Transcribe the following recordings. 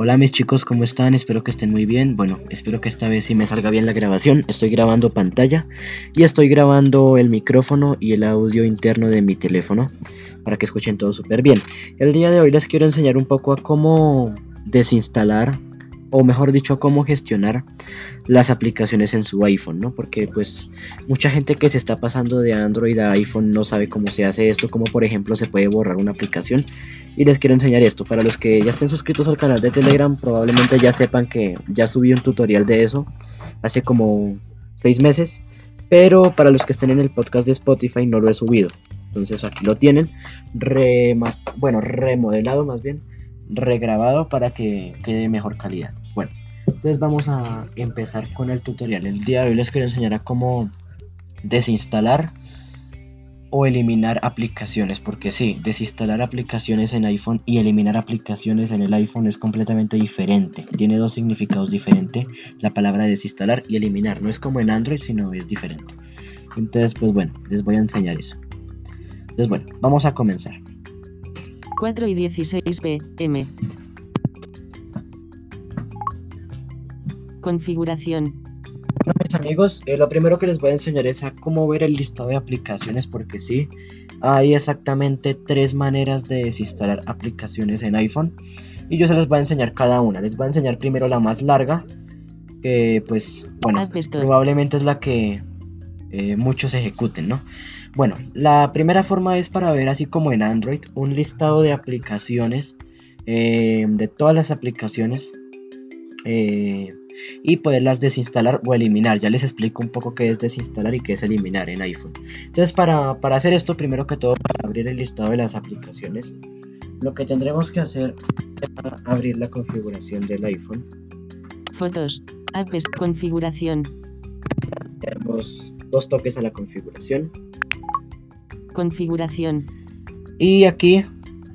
Hola mis chicos, ¿cómo están? Espero que estén muy bien. Bueno, espero que esta vez sí me salga bien la grabación. Estoy grabando pantalla y estoy grabando el micrófono y el audio interno de mi teléfono para que escuchen todo súper bien. El día de hoy les quiero enseñar un poco a cómo desinstalar o mejor dicho, cómo gestionar las aplicaciones en su iPhone, ¿no? Porque pues mucha gente que se está pasando de Android a iPhone no sabe cómo se hace esto, como por ejemplo se puede borrar una aplicación. Y les quiero enseñar esto. Para los que ya estén suscritos al canal de Telegram, probablemente ya sepan que ya subí un tutorial de eso hace como 6 meses. Pero para los que estén en el podcast de Spotify no lo he subido. Entonces aquí lo tienen. bueno, remodelado más bien regrabado para que quede de mejor calidad. Bueno, entonces vamos a empezar con el tutorial. El día de hoy les quiero enseñar a cómo desinstalar o eliminar aplicaciones, porque sí, desinstalar aplicaciones en iPhone y eliminar aplicaciones en el iPhone es completamente diferente. Tiene dos significados diferentes, la palabra desinstalar y eliminar. No es como en Android, sino es diferente. Entonces, pues bueno, les voy a enseñar eso. Entonces, bueno, vamos a comenzar. 4 y 16 pm. Configuración. Bueno, mis amigos, eh, lo primero que les voy a enseñar es a cómo ver el listado de aplicaciones, porque sí, hay exactamente tres maneras de desinstalar aplicaciones en iPhone. Y yo se les voy a enseñar cada una. Les voy a enseñar primero la más larga, que pues, bueno, probablemente es la que eh, muchos ejecuten, ¿no? Bueno, la primera forma es para ver así como en Android un listado de aplicaciones, eh, de todas las aplicaciones eh, y poderlas desinstalar o eliminar. Ya les explico un poco qué es desinstalar y qué es eliminar en iPhone. Entonces para, hacer esto, primero que todo, para abrir el listado de las aplicaciones, lo que tendremos que hacer es abrir la configuración del iPhone. Fotos, apps, configuración. Tenemos dos toques a la configuración configuración. Y aquí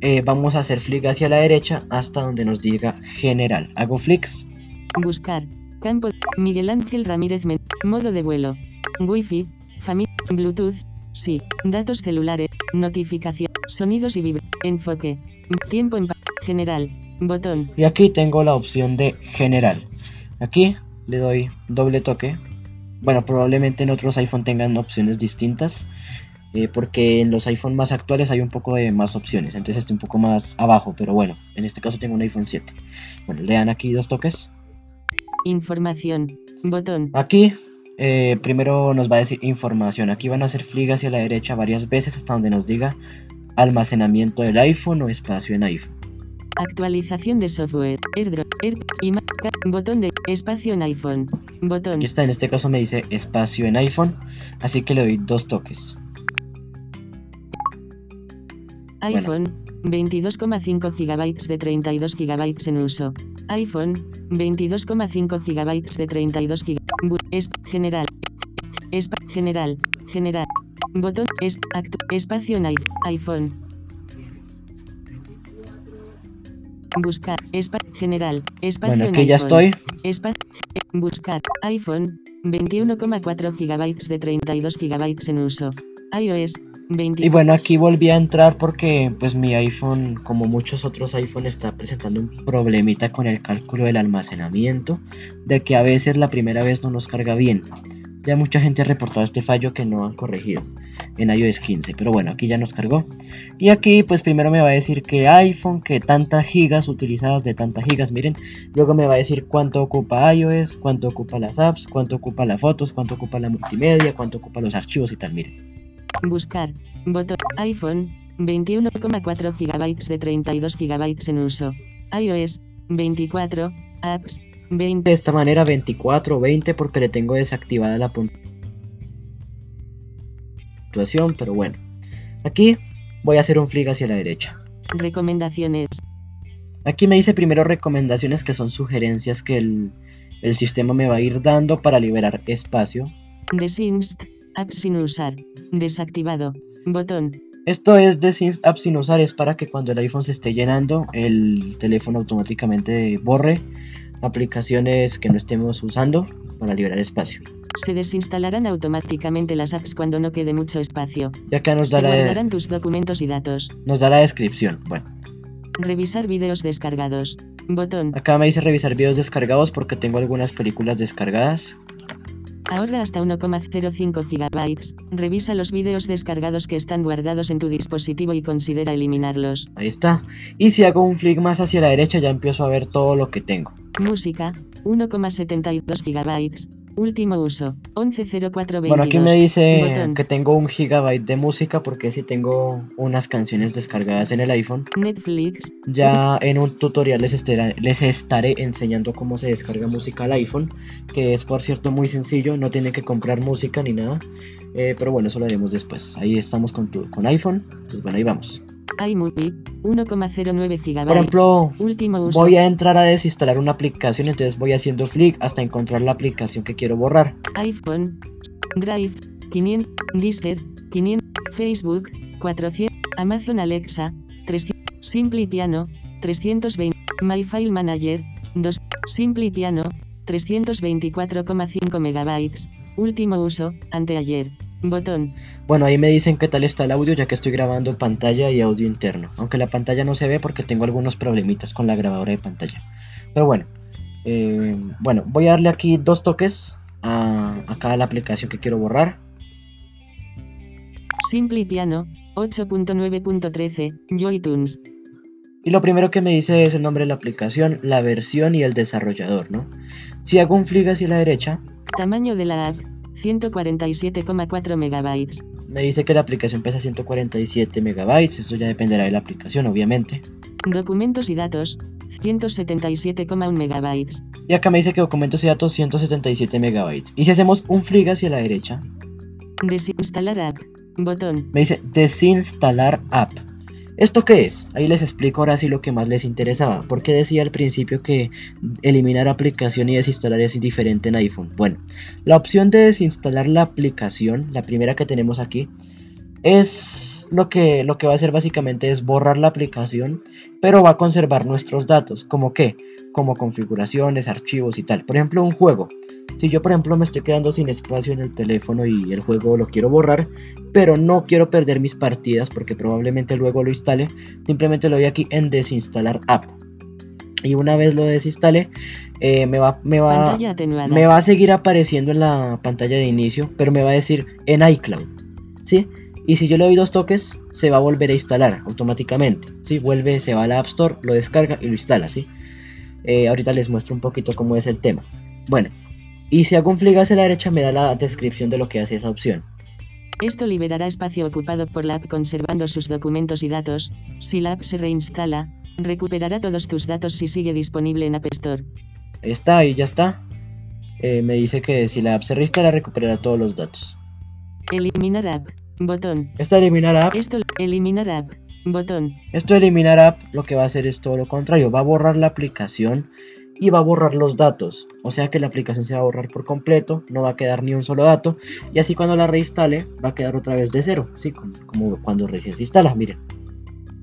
eh, vamos a hacer flick hacia la derecha hasta donde nos diga general. Hago flicks. Buscar. Campo. Miguel Ángel Ramírez. Modo de vuelo. Wi-Fi. Familia. Bluetooth. Sí. Datos celulares. Notificación. Sonidos y vibra. Enfoque. Tiempo en general. Botón. Y aquí tengo la opción de general. Aquí le doy doble toque. Bueno, probablemente en otros iPhone tengan opciones distintas. Eh, porque en los iPhone más actuales hay un poco de más opciones, entonces está un poco más abajo, pero bueno, en este caso tengo un iPhone 7. Bueno, le dan aquí dos toques. Información, botón. Aquí eh, primero nos va a decir información, aquí van a hacer flick hacia la derecha varias veces hasta donde nos diga almacenamiento del iPhone o espacio en iPhone. Actualización de software, airdrop, air, botón de espacio en iPhone, botón. Aquí está, en este caso me dice espacio en iPhone, así que le doy dos toques iPhone, 22,5 GB de 32 GB en uso. iPhone, 22,5 GB de 32 GB. Es, general. Es, general. General. Botón. Es, espacio en iPhone. Buscar. general. Espacio bueno, aquí ya estoy. buscar. iPhone. 21,4 GB de 32 GB en uso. iOS y bueno, aquí volví a entrar porque pues mi iPhone, como muchos otros iPhone, está presentando un problemita con el cálculo del almacenamiento, de que a veces la primera vez no nos carga bien. Ya mucha gente ha reportado este fallo que no han corregido en iOS 15, pero bueno, aquí ya nos cargó. Y aquí pues primero me va a decir que iPhone, que tantas gigas utilizadas de tantas gigas, miren, luego me va a decir cuánto ocupa iOS, cuánto ocupa las apps, cuánto ocupa las fotos, cuánto ocupa la multimedia, cuánto ocupa los archivos y tal, miren. Buscar. Botón. iPhone. 21,4 GB de 32 GB en uso. iOS. 24. Apps. 20. De esta manera 24 o 20 porque le tengo desactivada la puntuación, pero bueno. Aquí voy a hacer un flick hacia la derecha. Recomendaciones. Aquí me dice primero recomendaciones que son sugerencias que el, el sistema me va a ir dando para liberar espacio. Desinst. Apps sin usar. Desactivado. Botón. Esto es de App sin usar, es para que cuando el iPhone se esté llenando, el teléfono automáticamente borre aplicaciones que no estemos usando para liberar espacio. Se desinstalarán automáticamente las apps cuando no quede mucho espacio. Y acá nos da guardarán tus documentos y datos. Nos da la descripción. Bueno. Revisar vídeos descargados. Botón. Acá me dice revisar videos descargados porque tengo algunas películas descargadas. Ahorra hasta 1,05 GB. Revisa los vídeos descargados que están guardados en tu dispositivo y considera eliminarlos. Ahí está. Y si hago un flick más hacia la derecha ya empiezo a ver todo lo que tengo. Música, 1,72 GB. Último uso, 110422. Bueno, aquí me dice que tengo un gigabyte de música porque si tengo unas canciones descargadas en el iPhone. Netflix. Ya en un tutorial les estaré, les estaré enseñando cómo se descarga música al iPhone, que es por cierto muy sencillo, no tiene que comprar música ni nada. Eh, pero bueno, eso lo haremos después. Ahí estamos con, tu, con iPhone. Entonces bueno, ahí vamos iMovie, 1,09 GB. Por ejemplo, último uso. voy a entrar a desinstalar una aplicación, entonces voy haciendo flick hasta encontrar la aplicación que quiero borrar. iPhone, Drive, 500, Deezer, 500, Facebook, 400, Amazon Alexa, 300, Simply Piano, 320, My File Manager, 2, Simply Piano, 324,5 megabytes. Último uso, anteayer. Botón. Bueno, ahí me dicen qué tal está el audio ya que estoy grabando pantalla y audio interno. Aunque la pantalla no se ve porque tengo algunos problemitas con la grabadora de pantalla. Pero bueno. Eh, bueno, voy a darle aquí dos toques a, a cada la aplicación que quiero borrar. Simple Piano 8.9.13 iTunes. Y lo primero que me dice es el nombre de la aplicación, la versión y el desarrollador, ¿no? Si hago un flick hacia la derecha. Tamaño de la app 147,4 megabytes. Me dice que la aplicación pesa 147 megabytes, eso ya dependerá de la aplicación, obviamente. Documentos y datos, 177,1 megabytes. Y acá me dice que documentos y datos 177 megabytes. Y si hacemos un flick hacia la derecha. Desinstalar app. Botón. Me dice desinstalar app. ¿Esto qué es? Ahí les explico ahora sí lo que más les interesaba. Porque decía al principio que eliminar aplicación y desinstalar es diferente en iPhone. Bueno, la opción de desinstalar la aplicación, la primera que tenemos aquí, es lo que, lo que va a hacer básicamente es borrar la aplicación, pero va a conservar nuestros datos. ¿Como qué? Como configuraciones, archivos y tal. Por ejemplo, un juego. Si yo por ejemplo me estoy quedando sin espacio en el teléfono y el juego lo quiero borrar, pero no quiero perder mis partidas porque probablemente luego lo instale, simplemente lo doy aquí en desinstalar app. Y una vez lo desinstale, eh, me, va, me, va, me va a seguir apareciendo en la pantalla de inicio, pero me va a decir en iCloud. ¿Sí? Y si yo le doy dos toques, se va a volver a instalar automáticamente. ¿sí? Vuelve, se va a la App Store, lo descarga y lo instala. ¿sí? Eh, ahorita les muestro un poquito cómo es el tema. Bueno, y si hago un flick hacia la derecha me da la descripción de lo que hace esa opción. Esto liberará espacio ocupado por la app conservando sus documentos y datos. Si la app se reinstala, recuperará todos tus datos si sigue disponible en App Store. Está ahí, ya está. Eh, me dice que si la app se reinstala recuperará todos los datos. Eliminar app. Botón. Esto eliminar app. Esto eliminar app. Botón. Esto eliminar app lo que va a hacer es todo lo contrario. Va a borrar la aplicación y va a borrar los datos. O sea que la aplicación se va a borrar por completo, no va a quedar ni un solo dato. Y así cuando la reinstale va a quedar otra vez de cero, ¿sí? como, cuando recién se instala, miren.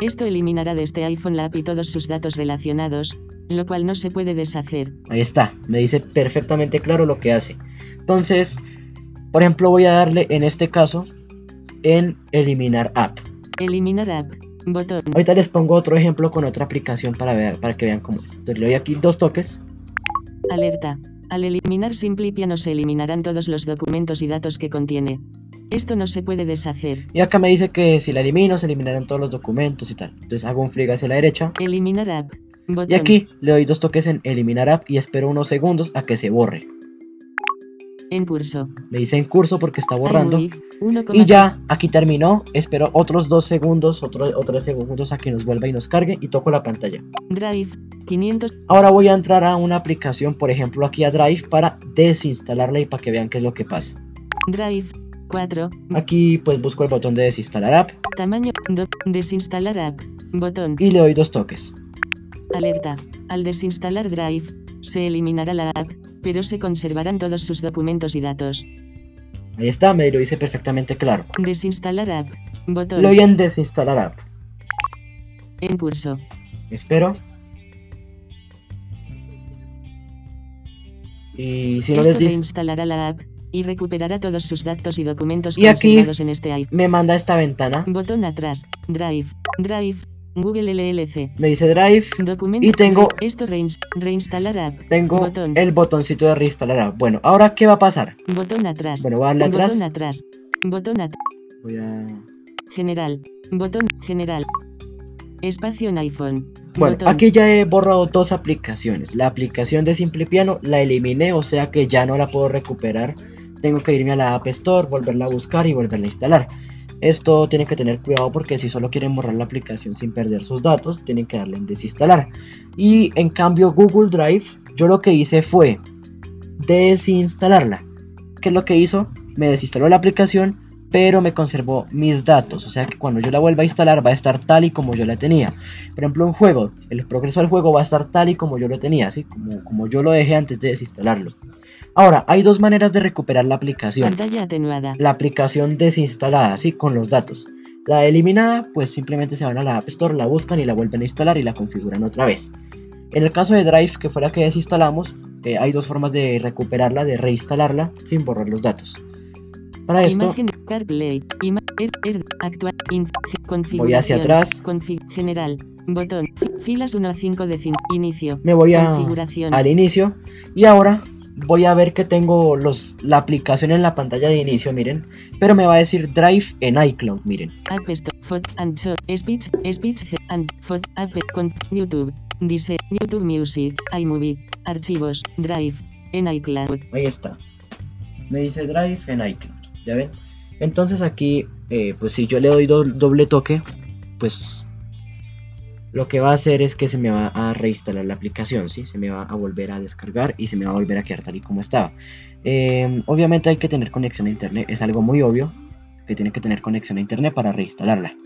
Esto eliminará de este iPhone la app y todos sus datos relacionados, lo cual no se puede deshacer. Ahí está, me dice perfectamente claro lo que hace. Entonces, por ejemplo, voy a darle en este caso en eliminar app. Eliminar app. Botón. Ahorita les pongo otro ejemplo con otra aplicación para, ver, para que vean cómo es. Entonces le doy aquí dos toques. Alerta. Al eliminar Simple Piano se eliminarán todos los documentos y datos que contiene. Esto no se puede deshacer. Y acá me dice que si la elimino se eliminarán todos los documentos y tal. Entonces hago un flick hacia la derecha. Eliminar app. Botón. Y aquí le doy dos toques en eliminar app y espero unos segundos a que se borre. En curso. Me dice en curso porque está borrando. Y ya, aquí terminó. Espero otros dos segundos, otros tres segundos a que nos vuelva y nos cargue y toco la pantalla. Drive 500. Ahora voy a entrar a una aplicación, por ejemplo aquí a Drive, para desinstalarla y para que vean qué es lo que pasa. Drive 4. Aquí pues busco el botón de desinstalar app. Tamaño, desinstalar app, botón. Y le doy dos toques. Alerta. Al desinstalar Drive, se eliminará la app pero se conservarán todos sus documentos y datos. Ahí está, me lo hice perfectamente claro. Desinstalar app. Botón. Lo voy en desinstalar app. En curso. Espero. Y si no Esto les reinstalará la app y recuperará todos sus datos y documentos y aquí en este iPhone. Me manda esta ventana. Botón atrás. Drive. Drive. Google LLC. Me dice Drive. Documento. Y tengo- Esto reins- reinstalar app. Tengo Botón. el botoncito de reinstalar. app. Bueno, ahora ¿qué va a pasar? Botón atrás. Bueno, voy a darle atrás. Botón atrás. Botón atrás. Voy a... General. Botón general. Espacio en iPhone. Bueno, Botón. aquí ya he borrado dos aplicaciones. La aplicación de Simple Piano la eliminé, o sea que ya no la puedo recuperar. Tengo que irme a la App Store, volverla a buscar y volverla a instalar. Esto tienen que tener cuidado porque si solo quieren borrar la aplicación sin perder sus datos, tienen que darle en desinstalar. Y en cambio Google Drive, yo lo que hice fue desinstalarla. ¿Qué es lo que hizo? Me desinstaló la aplicación, pero me conservó mis datos. O sea que cuando yo la vuelva a instalar va a estar tal y como yo la tenía. Por ejemplo, un juego, el progreso del juego va a estar tal y como yo lo tenía, así como, como yo lo dejé antes de desinstalarlo. Ahora, hay dos maneras de recuperar la aplicación. Pantalla atenuada. La aplicación desinstalada, así con los datos. La eliminada, pues simplemente se van a la App Store, la buscan y la vuelven a instalar y la configuran otra vez. En el caso de Drive, que fue la que desinstalamos, eh, hay dos formas de recuperarla, de reinstalarla sin borrar los datos. Para esto, voy hacia atrás, Config general. Botón. Fi- Filas 1 a 5 de 5. Inicio. me voy a, al inicio y ahora voy a ver que tengo los, la aplicación en la pantalla de inicio, miren, pero me va a decir Drive en iCloud, miren. App Store. Fot and Show. Speech. Speech. And. Fot. App. Con. YouTube. Dice. YouTube Music. iMovie. Archivos. Drive. En iCloud. Ahí está. Me dice Drive en iCloud. ¿Ya ven? Entonces aquí, eh, pues si yo le doy do- doble toque, pues lo que va a hacer es que se me va a reinstalar la aplicación, ¿sí? Se me va a volver a descargar y se me va a volver a quedar tal y como estaba. Eh, obviamente hay que tener conexión a internet, es algo muy obvio que tiene que tener conexión a internet para reinstalarla.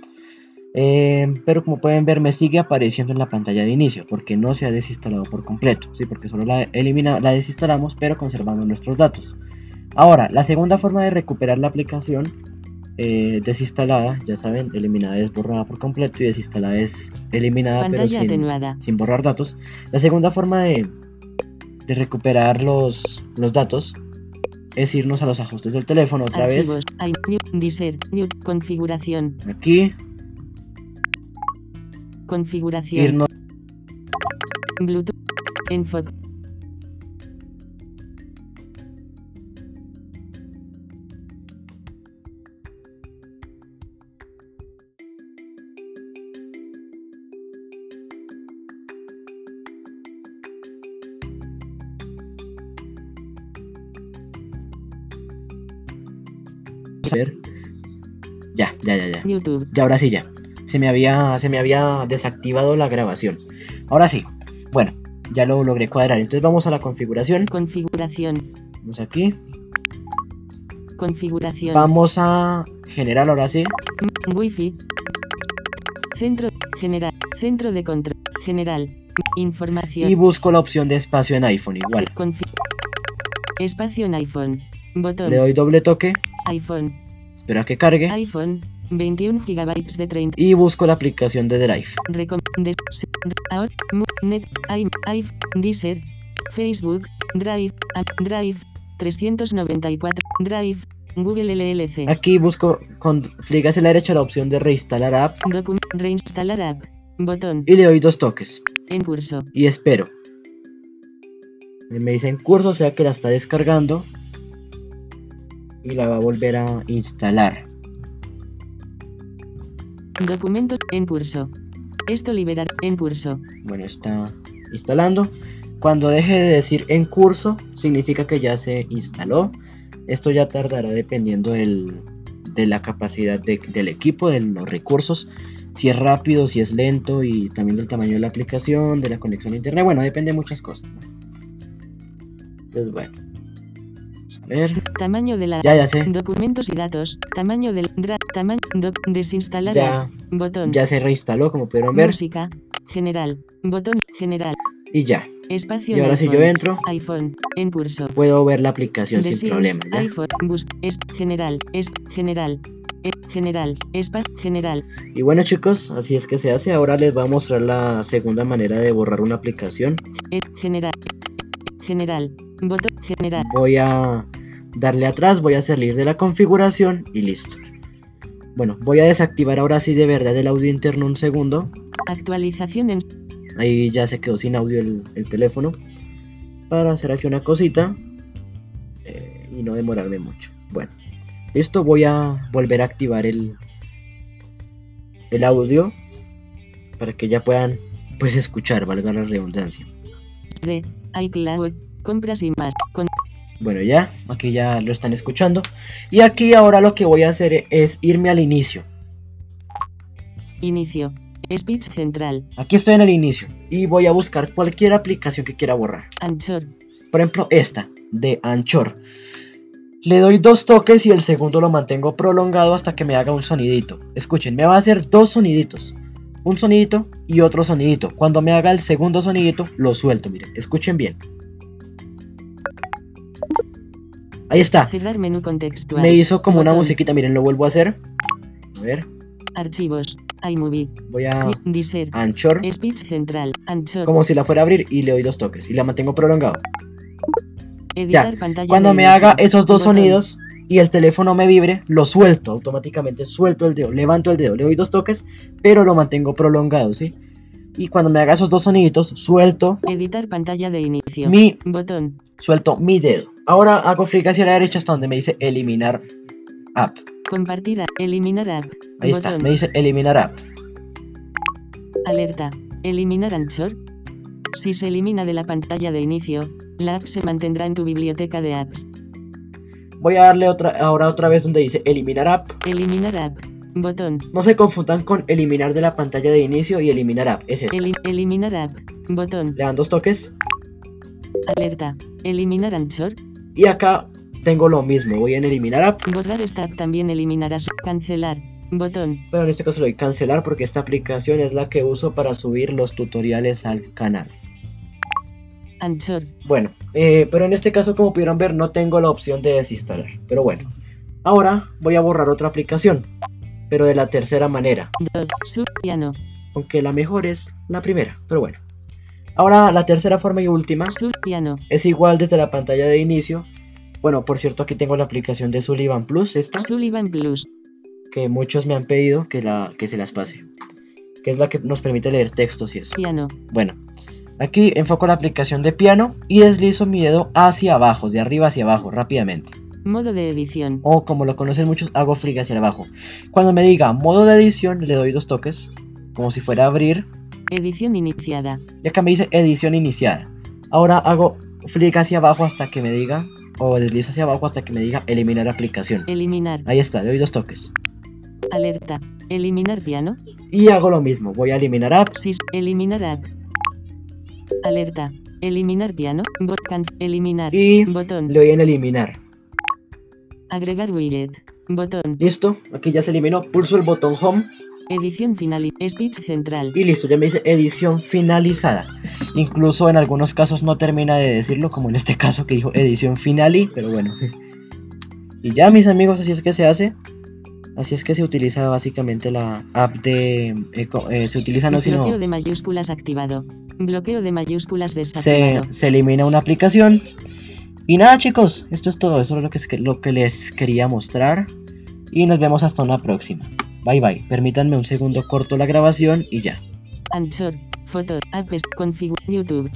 Eh, pero como pueden ver me sigue apareciendo en la pantalla de inicio porque no se ha desinstalado por completo, ¿sí? porque solo la, elimina, la desinstalamos pero conservamos nuestros datos. Ahora, la segunda forma de recuperar la aplicación eh, desinstalada, ya saben, eliminada es borrada por completo y desinstalada es eliminada pero sin, atenuada. sin borrar datos. La segunda forma de, de recuperar los, los datos es irnos a los ajustes del teléfono otra Archivos. I, new, Diser. New. Configuración. vez. Aquí, Configuración. irnos Bluetooth. Enfoque. Ya, ya, ya. YouTube. Ya, ahora sí, ya. Se me había, se me había desactivado la grabación. Ahora sí. Bueno, ya lo logré cuadrar. Entonces vamos a la configuración. Configuración. Vamos aquí. Configuración. Vamos a general ahora sí. Wi-Fi. Centro. General. Centro de control. General. Información. Y busco la opción de espacio en iPhone igual. Confi- Espacio en iPhone. Botón. Le doy doble toque. iPhone. Espero a que cargue. iPhone. 21 GB de 30. Y busco la aplicación de Drive. Recom ahora, net, i, i, Deezer, Facebook, Drive, App, Drive, 394, Drive, Google LLC, Aquí busco con flick hacia la derecha la opción de reinstalar app. Document, reinstalar app, botón, Y le doy dos toques. en curso, Y espero. Me dice en curso, o sea que la está descargando. Y la va a volver a instalar. Documentos, en curso. Esto liberar, en curso, Bueno, está instalando. Cuando deje de decir en curso, significa que ya se instaló. Esto ya tardará dependiendo del- de la capacidad de- del equipo, de los recursos. Si es rápido, si es lento y también del tamaño de la aplicación, de la conexión a internet. Bueno, depende de muchas cosas. Entonces, bueno. Vamos a ver. tamaño de la Ya, ya sé. documentos y datos, tamaño del, dra, tamaño, desinstalar Ya, botón, ya se reinstaló, como pudieron ver. música, general, botón, general, Y ya. espacio Y ahora si yo entro, iPhone, en curso. puedo ver la aplicación The sin Sims, problema. ¿ya? iPhone, bus, es, general, es, general, es, general, espa, general, Y bueno chicos, así es que se hace. Ahora les voy a mostrar la segunda manera de borrar una aplicación. es, general, general, botón, general, Voy a darle atrás, voy a salir de la configuración y listo. Bueno, voy a desactivar ahora sí de verdad el audio interno un segundo. Actualización en Ahí ya se quedó sin audio el, el teléfono. Para hacer aquí una cosita. eh, y no demorarme mucho. Bueno. Listo, voy a volver a activar el, el audio. Para que ya puedan pues escuchar, valga la redundancia. de iCloud. Compras y más. Con Bueno, ya, aquí ya lo están escuchando. Y aquí ahora lo que voy a hacer es irme al inicio. inicio. Speech central. Aquí estoy en el inicio. Y voy a buscar cualquier aplicación que quiera borrar. Anchor. Por ejemplo, esta, de Anchor. Le doy dos toques y el segundo lo mantengo prolongado hasta que me haga un sonidito. Escuchen, me va a hacer dos soniditos. Un sonidito y otro sonidito. Cuando me haga el segundo sonidito, lo suelto. Miren, escuchen bien. Ahí está. Cerrar menú contextual. Me hizo como una musiquita. Miren, lo vuelvo a hacer. A ver, Archivos. iMovie. voy a Deezer. Anchor. Speech central. Anchor. Como si la fuera a abrir y le doy dos toques. Y la mantengo prolongado. Editar pantalla. Cuando me haga esos dos Botón. sonidos y el teléfono me vibre, lo suelto automáticamente, suelto el dedo, levanto el dedo, le doy dos toques, pero lo mantengo prolongado, ¿sí? Y cuando me haga esos dos soniditos, suelto, Editar pantalla de inicio. Mi- Botón. Suelto mi dedo. Ahora hago flick hacia la derecha hasta donde me dice eliminar app. Compartir. a- Eliminar app. Ahí está, me dice eliminar app. Alerta. Eliminar Anchor. Si se elimina de la pantalla de inicio, la app se mantendrá en tu biblioteca de apps. Voy a darle otra, ahora otra vez donde dice eliminar app. Eliminar app. Botón. No se confundan con eliminar de la pantalla de inicio y eliminar app, es esta. Eli- eliminar app. Botón. Le dan dos toques Alerta. Eliminar Anchor. y acá tengo lo mismo, voy en eliminar app. Borrar esta app también eliminará su. Cancelar. Botón. Pero en este caso le doy cancelar porque esta aplicación es la que uso para subir los tutoriales al canal. Anchor. Bueno, eh, pero en este caso como pudieron ver no tengo la opción de desinstalar. Pero bueno, ahora voy a borrar otra aplicación. Pero de la tercera manera. Aunque la mejor es la primera. Pero bueno. Ahora la tercera forma y última es igual desde la pantalla de inicio. Bueno, por cierto aquí tengo la aplicación de Sullivan Plus, esta. Sullivan Plus. Que muchos me han pedido que, la, que se las pase. Que es la que nos permite leer textos y eso. Piano. Bueno, aquí enfoco la aplicación de piano y deslizo mi dedo hacia abajo, de arriba hacia abajo, rápidamente. Modo de edición. O como lo conocen muchos, hago flick hacia abajo. Cuando me diga modo de edición, le doy dos toques, como si fuera a abrir. Edición iniciada. Y acá me dice edición iniciada. Ahora hago flick hacia abajo hasta que me diga, o deslizo hacia abajo hasta que me diga eliminar aplicación. Eliminar. Ahí está, le doy dos toques. Alerta. Eliminar piano. Y hago lo mismo, voy a eliminar app. Sis. Eliminar app. Alerta. Eliminar piano. Bot. can- Eliminar. Y Botón. le doy en eliminar. Agregar widget. Botón. Listo, aquí ya se eliminó. Pulso el botón home Edición final. y- Speech central. Y listo, ya me dice edición finalizada. Incluso en algunos casos no termina de decirlo, como en este caso que dijo edición finali, pero bueno. Y ya mis amigos, así es que se hace. Así es que se utiliza básicamente la app de... eh, eh, se utiliza no sino... Bloqueo de mayúsculas activado. Bloqueo de mayúsculas Se, desactivado. se elimina una aplicación. Y nada chicos, esto es todo. Eso es lo que- lo que les quería mostrar. Y nos vemos hasta una próxima. Bye bye. Permítanme un segundo corto la grabación y ya. Fotos. Apps. YouTube.